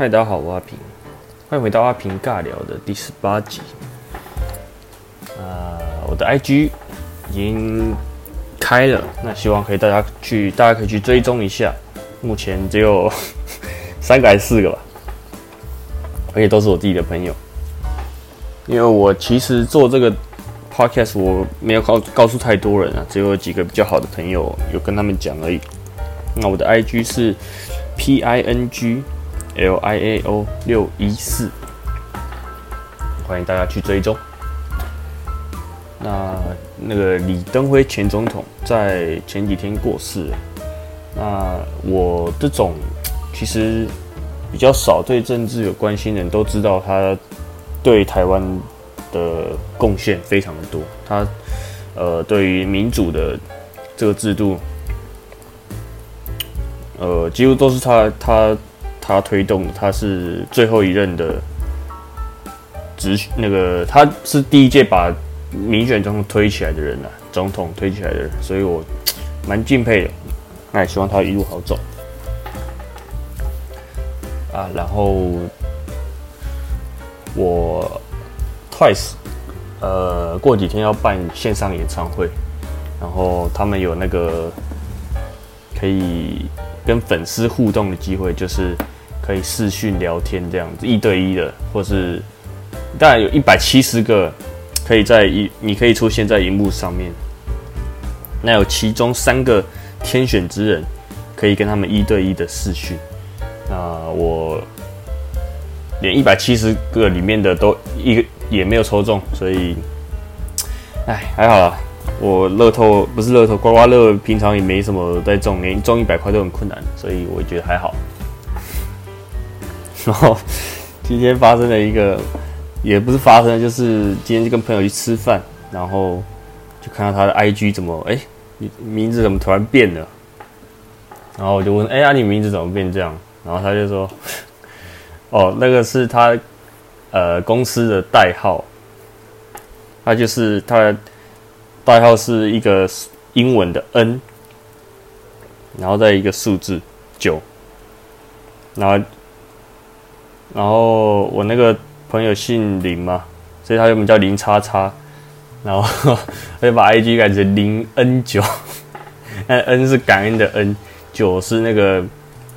嗨，大家好，我阿平，欢迎回到阿平尬聊的第十八集。啊，我的 IG 已经开了，那希望可以大家去，大家可以去追踪一下。目前只有 三个还是四个吧，而且都是我自己的朋友。因为我其实做这个 podcast 我没有告告诉太多人啊，只有几个比较好的朋友有跟他们讲而已。那我的 IG 是 P I N G L I A O 六一四，欢迎大家去追踪。那那个李登辉前总统在前几天过世了。那我这种其实比较少对政治有关心的人都知道，他对台湾的贡献非常的多。他呃，对于民主的这个制度，呃，几乎都是他他他推动。他是最后一任的执那个，他是第一届把民选总统推起来的人啊，总统推起来的人，所以我蛮敬佩的。那也希望他一路好走啊！然后我 Twice 呃过几天要办线上演唱会，然后他们有那个可以跟粉丝互动的机会，就是可以视讯聊天这样子，一对一的，或是当然有一百七十个可以在一，你可以出现在荧幕上面。那有其中三个。天选之人可以跟他们一对一的视讯，那我连一百七十个里面的都一个也没有抽中，所以，哎，还好啦。我乐透不是乐透，刮刮乐平常也没什么在中，连中一百块都很困难，所以我觉得还好。然后今天发生了一个，也不是发生，就是今天就跟朋友去吃饭，然后就看到他的 IG 怎么哎。你名字怎么突然变了？然后我就问：“哎呀，你名字怎么变这样？”然后他就说：“ 哦，那个是他呃公司的代号，他就是他代号是一个英文的 N，然后再一个数字九，然后然后我那个朋友姓林嘛，所以他原本叫林叉叉。”然后他就把 I G 改成林 N 九，那 N 是感恩的 N，九是那个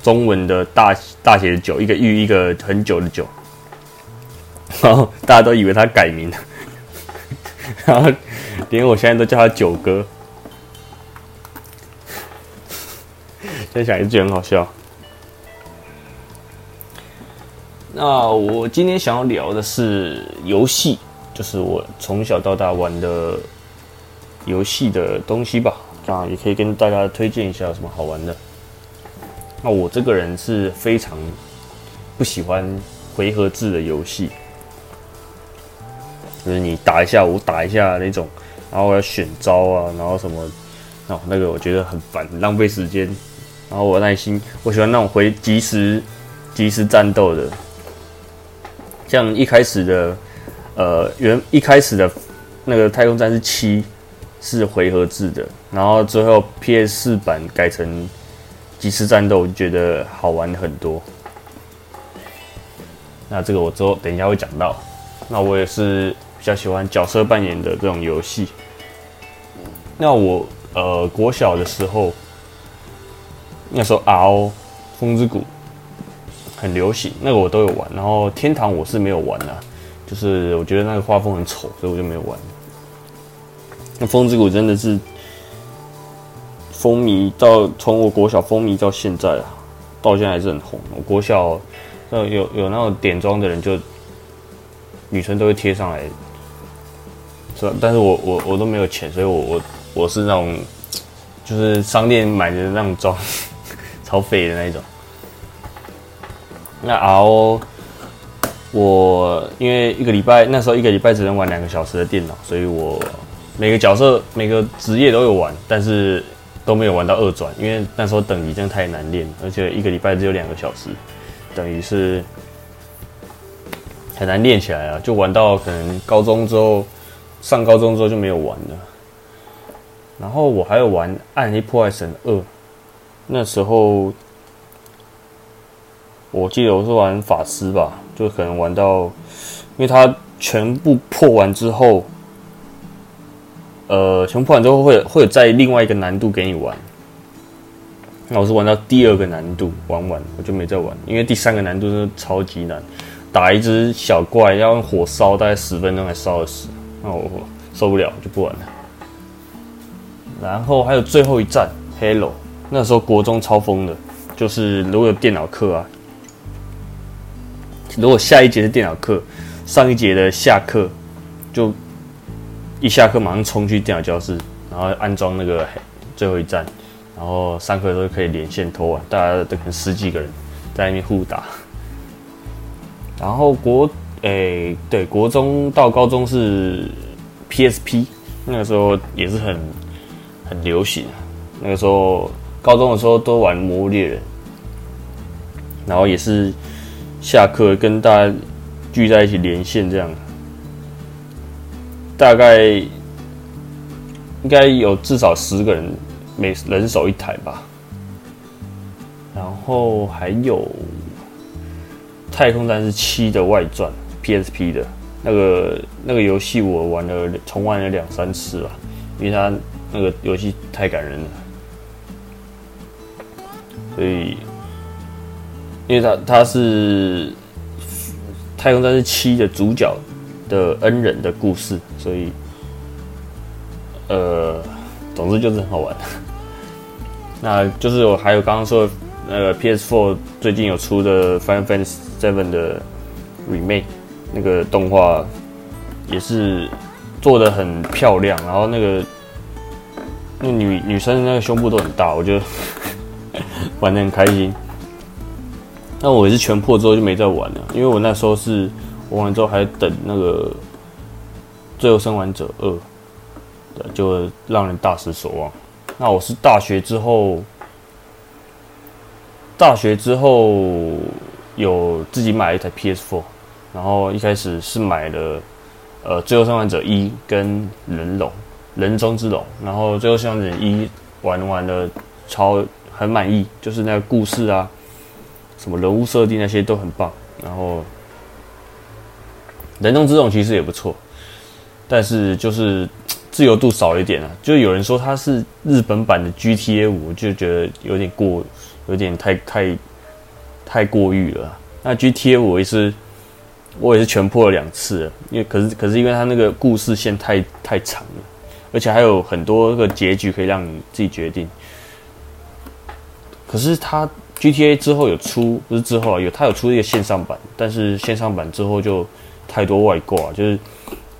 中文的大大写的九，一个玉一个很久的久，然后大家都以为他改名了，然后连我现在都叫他九哥，现在想一句很好笑。那我今天想要聊的是游戏。就是我从小到大玩的游戏的东西吧，啊也可以跟大家推荐一下有什么好玩的。那我这个人是非常不喜欢回合制的游戏，就是你打一下我打一下那种，然后我要选招啊，然后什么，哦那个我觉得很烦，浪费时间。然后我耐心，我喜欢那种回即时即时战斗的，像一开始的。呃，原一开始的那个《太空战士七》是回合制的，然后最后 PS 四版改成即时战斗，我就觉得好玩很多。那这个我之后等一下会讲到。那我也是比较喜欢角色扮演的这种游戏。那我呃国小的时候，那时候 RO 风之谷很流行，那个我都有玩。然后天堂我是没有玩的。就是我觉得那个画风很丑，所以我就没有玩。那《风之谷》真的是风靡到从我国小风靡到现在啊，到现在还是很红。我国小那有有那种点妆的人，就女生都会贴上来，是？但是我我我都没有钱，所以我我我是那种就是商店买的那种装，超废的那一种。那 R，。我因为一个礼拜那时候一个礼拜只能玩两个小时的电脑，所以我每个角色每个职业都有玩，但是都没有玩到二转，因为那时候等级真的太难练，而且一个礼拜只有两个小时，等于是很难练起来啊。就玩到可能高中之后，上高中之后就没有玩了。然后我还有玩《暗黑破坏神二》，那时候我记得我是玩法师吧，就可能玩到，因为它全部破完之后，呃，全部破完之后会会有在另外一个难度给你玩。那我是玩到第二个难度玩完，我就没再玩，因为第三个难度真的超级难，打一只小怪要用火烧，大概十分钟才烧得死，那我受不了就不玩了。然后还有最后一站 Hello，那时候国中超疯的，就是如果有电脑课啊，如果下一节是电脑课，上一节的下课就一下课马上冲去电脑教室，然后安装那个最后一站。然后上课的时候可以连线偷玩，大家都可能十几个人在那边互打。然后国诶，对，国中到高中是 PSP，那个时候也是很很流行。那个时候高中的时候都玩《魔物猎人》，然后也是下课跟大家聚在一起连线这样，大概应该有至少十个人。每人手一台吧，然后还有《太空战士七》的外传，PSP 的那个那个游戏，我玩了重玩了两三次吧，因为它那个游戏太感人了，所以因为它它是《太空战士七》的主角的恩人的故事，所以呃。总之就是很好玩，那就是我还有刚刚说那个 PS4 最近有出的《Final Fantasy VII》的 remake，那个动画也是做的很漂亮，然后那个那女女生那个胸部都很大，我就 玩的很开心。那我也是全破之后就没再玩了，因为我那时候是玩完之后还等那个《最后生还者二》。就让人大失所望。那我是大学之后，大学之后有自己买了一台 PS4，然后一开始是买了呃《最后生还者一》跟《人龙》《人中之龙》，然后《最后生还者一》玩玩的超很满意，就是那个故事啊，什么人物设定那些都很棒。然后《人中之龙》其实也不错，但是就是。自由度少一点啊，就有人说它是日本版的 GTA 五，就觉得有点过，有点太太太过誉了。那 GTA 五也是，我也是全破了两次，因为可是可是因为它那个故事线太太长了，而且还有很多个结局可以让你自己决定。可是它 GTA 之后有出，不是之后啊，有它有出一个线上版，但是线上版之后就太多外挂，就是。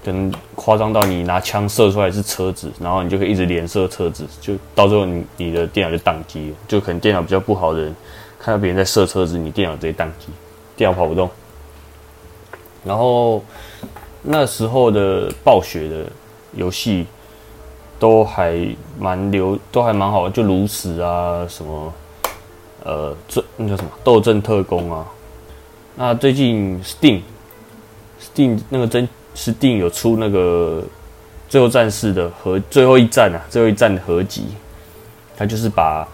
可能夸张到你拿枪射出来是车子，然后你就可以一直连射车子，就到最后你你的电脑就宕机了。就可能电脑比较不好的人，看到别人在射车子，你电脑直接宕机，电脑跑不动。然后那时候的暴雪的游戏都还蛮流，都还蛮好，就如此啊，什么呃，这那叫什么斗阵特工啊。那最近 Steam，Steam 那个真。是定有出那个最后战士的合最后一战啊，最后一战的合集，它就是把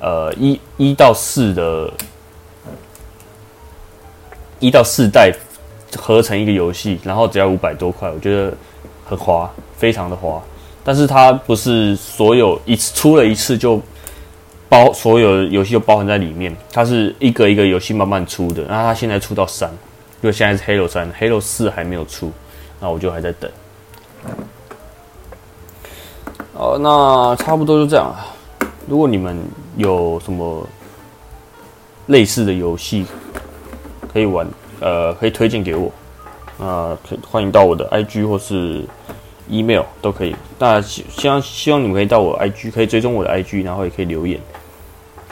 呃一一到四的一到四代合成一个游戏，然后只要五百多块，我觉得很划，非常的划。但是它不是所有一次出了一次就包所有游戏都包含在里面，它是一个一个游戏慢慢出的。那它现在出到三，因为现在是 Halo 三，Halo 四还没有出。那我就还在等。哦，那差不多就这样啊。如果你们有什么类似的游戏可以玩，呃，可以推荐给我，那可欢迎到我的 IG 或是 email 都可以。那希希望希望你们可以到我 IG，可以追踪我的 IG，然后也可以留言，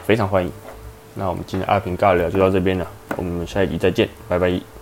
非常欢迎。那我们今天阿平尬聊就到这边了，我们下一集再见，拜拜。